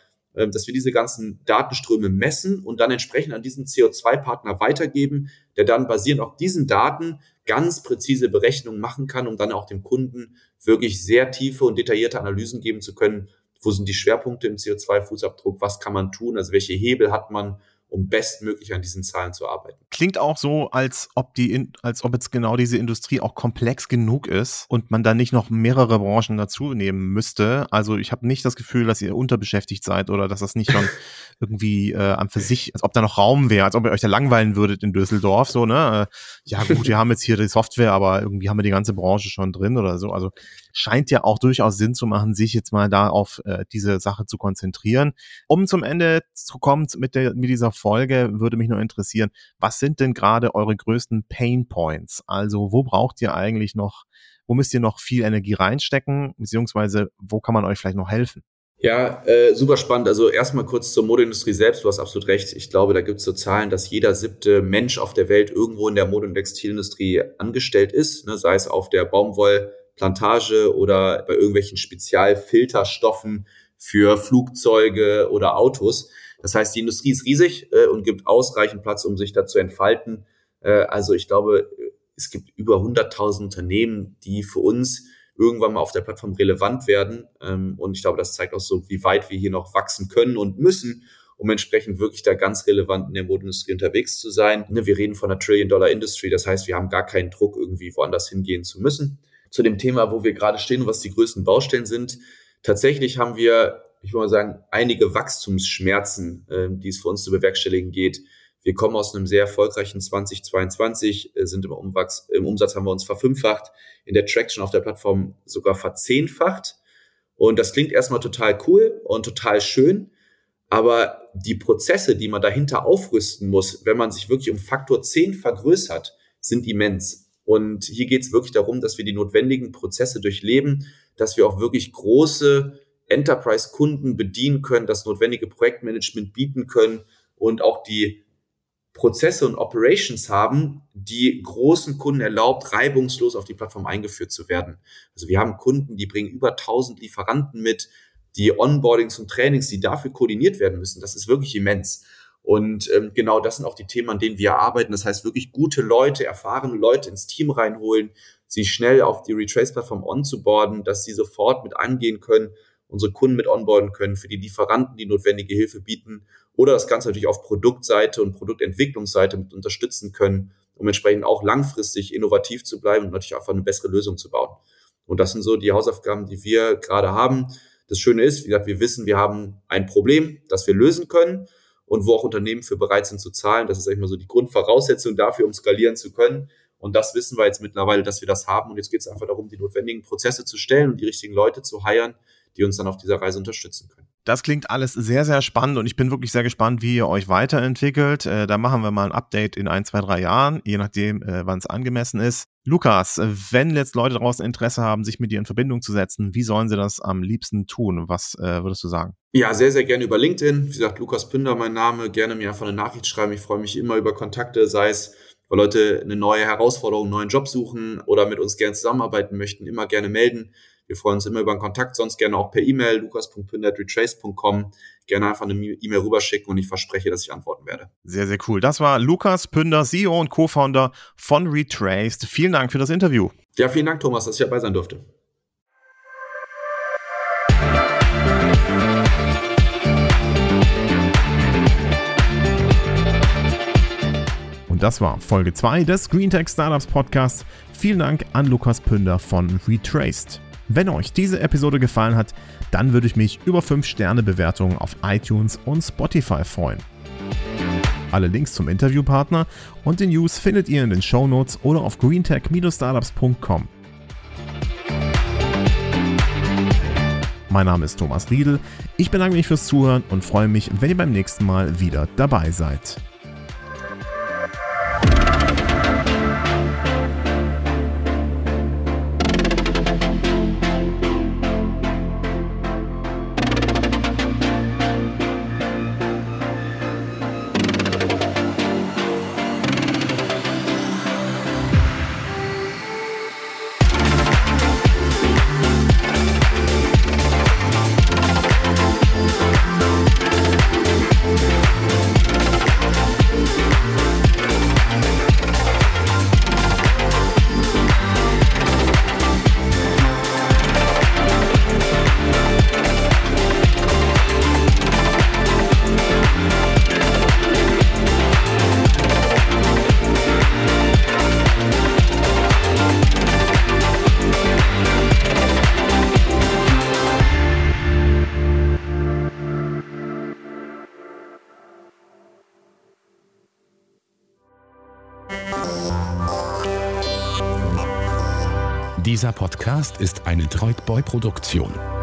dass wir diese ganzen Datenströme messen und dann entsprechend an diesen CO2-Partner weitergeben, der dann basierend auf diesen Daten ganz präzise Berechnungen machen kann, um dann auch dem Kunden wirklich sehr tiefe und detaillierte Analysen geben zu können. Wo sind die Schwerpunkte im CO2-Fußabdruck? Was kann man tun? Also welche Hebel hat man? um bestmöglich an diesen Zahlen zu arbeiten. Klingt auch so, als ob die, als ob jetzt genau diese Industrie auch komplex genug ist und man da nicht noch mehrere Branchen dazu nehmen müsste. Also ich habe nicht das Gefühl, dass ihr unterbeschäftigt seid oder dass das nicht schon irgendwie äh, an für sich, als ob da noch Raum wäre, als ob ihr euch da langweilen würdet in Düsseldorf. So ne, äh, ja gut, wir haben jetzt hier die Software, aber irgendwie haben wir die ganze Branche schon drin oder so. Also scheint ja auch durchaus Sinn zu machen, sich jetzt mal da auf äh, diese Sache zu konzentrieren. Um zum Ende zu kommen mit der mit dieser Folge würde mich nur interessieren, was sind denn gerade eure größten Pain Points? Also wo braucht ihr eigentlich noch, wo müsst ihr noch viel Energie reinstecken, beziehungsweise wo kann man euch vielleicht noch helfen? Ja, äh, super spannend. Also erstmal kurz zur Modeindustrie selbst. Du hast absolut recht. Ich glaube, da gibt es so Zahlen, dass jeder siebte Mensch auf der Welt irgendwo in der Mode- und Textilindustrie angestellt ist, ne? sei es auf der Baumwollplantage oder bei irgendwelchen Spezialfilterstoffen für Flugzeuge oder Autos. Das heißt, die Industrie ist riesig äh, und gibt ausreichend Platz, um sich da zu entfalten. Äh, also ich glaube, es gibt über 100.000 Unternehmen, die für uns irgendwann mal auf der Plattform relevant werden. Ähm, und ich glaube, das zeigt auch so, wie weit wir hier noch wachsen können und müssen, um entsprechend wirklich da ganz relevant in der Modeindustrie unterwegs zu sein. Ne, wir reden von einer Trillion-Dollar-Industry, das heißt, wir haben gar keinen Druck, irgendwie woanders hingehen zu müssen. Zu dem Thema, wo wir gerade stehen und was die größten Baustellen sind. Tatsächlich haben wir, ich würde mal sagen, einige Wachstumsschmerzen, äh, die es für uns zu bewerkstelligen geht. Wir kommen aus einem sehr erfolgreichen 2022, äh, sind im, Umwachs, im Umsatz haben wir uns verfünffacht, in der Traction auf der Plattform sogar verzehnfacht. Und das klingt erstmal total cool und total schön. Aber die Prozesse, die man dahinter aufrüsten muss, wenn man sich wirklich um Faktor 10 vergrößert, sind immens. Und hier geht es wirklich darum, dass wir die notwendigen Prozesse durchleben, dass wir auch wirklich große Enterprise-Kunden bedienen können, das notwendige Projektmanagement bieten können und auch die Prozesse und Operations haben, die großen Kunden erlaubt, reibungslos auf die Plattform eingeführt zu werden. Also wir haben Kunden, die bringen über 1000 Lieferanten mit, die Onboardings und Trainings, die dafür koordiniert werden müssen, das ist wirklich immens. Und ähm, genau das sind auch die Themen, an denen wir arbeiten. Das heißt, wirklich gute Leute, erfahrene Leute ins Team reinholen, sie schnell auf die Retrace-Plattform onzuboarden, dass sie sofort mit angehen können, unsere Kunden mit onboarden können, für die Lieferanten die notwendige Hilfe bieten oder das Ganze natürlich auf Produktseite und Produktentwicklungsseite mit unterstützen können, um entsprechend auch langfristig innovativ zu bleiben und natürlich einfach eine bessere Lösung zu bauen. Und das sind so die Hausaufgaben, die wir gerade haben. Das Schöne ist, wie gesagt, wir wissen, wir haben ein Problem, das wir lösen können und wo auch Unternehmen für bereit sind zu zahlen. Das ist eigentlich mal so die Grundvoraussetzung dafür, um skalieren zu können. Und das wissen wir jetzt mittlerweile, dass wir das haben. Und jetzt geht es einfach darum, die notwendigen Prozesse zu stellen und die richtigen Leute zu heiren, die uns dann auf dieser Reise unterstützen können. Das klingt alles sehr, sehr spannend und ich bin wirklich sehr gespannt, wie ihr euch weiterentwickelt. Äh, da machen wir mal ein Update in ein, zwei, drei Jahren, je nachdem, äh, wann es angemessen ist. Lukas, wenn jetzt Leute draußen Interesse haben, sich mit dir in Verbindung zu setzen, wie sollen sie das am liebsten tun? Was äh, würdest du sagen? Ja, sehr, sehr gerne über LinkedIn. Wie gesagt, Lukas Pünder, mein Name. Gerne mir einfach eine Nachricht schreiben. Ich freue mich immer über Kontakte, sei es weil Leute eine neue Herausforderung, einen neuen Job suchen oder mit uns gerne zusammenarbeiten möchten, immer gerne melden. Wir freuen uns immer über einen Kontakt, sonst gerne auch per E-Mail, lukas.pünder.retrace.com. Gerne einfach eine E-Mail rüberschicken und ich verspreche, dass ich antworten werde. Sehr, sehr cool. Das war Lukas Pünder, CEO und Co-Founder von Retraced. Vielen Dank für das Interview. Ja, vielen Dank, Thomas, dass ich dabei sein durfte. Und das war Folge 2 des Green Tech Startups Podcasts. Vielen Dank an Lukas Pünder von Retraced. Wenn euch diese Episode gefallen hat, dann würde ich mich über 5-Sterne-Bewertungen auf iTunes und Spotify freuen. Alle Links zum Interviewpartner und den News findet ihr in den Show Notes oder auf greentech-startups.com. Mein Name ist Thomas Riedel. Ich bedanke mich fürs Zuhören und freue mich, wenn ihr beim nächsten Mal wieder dabei seid. Dieser Podcast ist eine Droidboy-Produktion.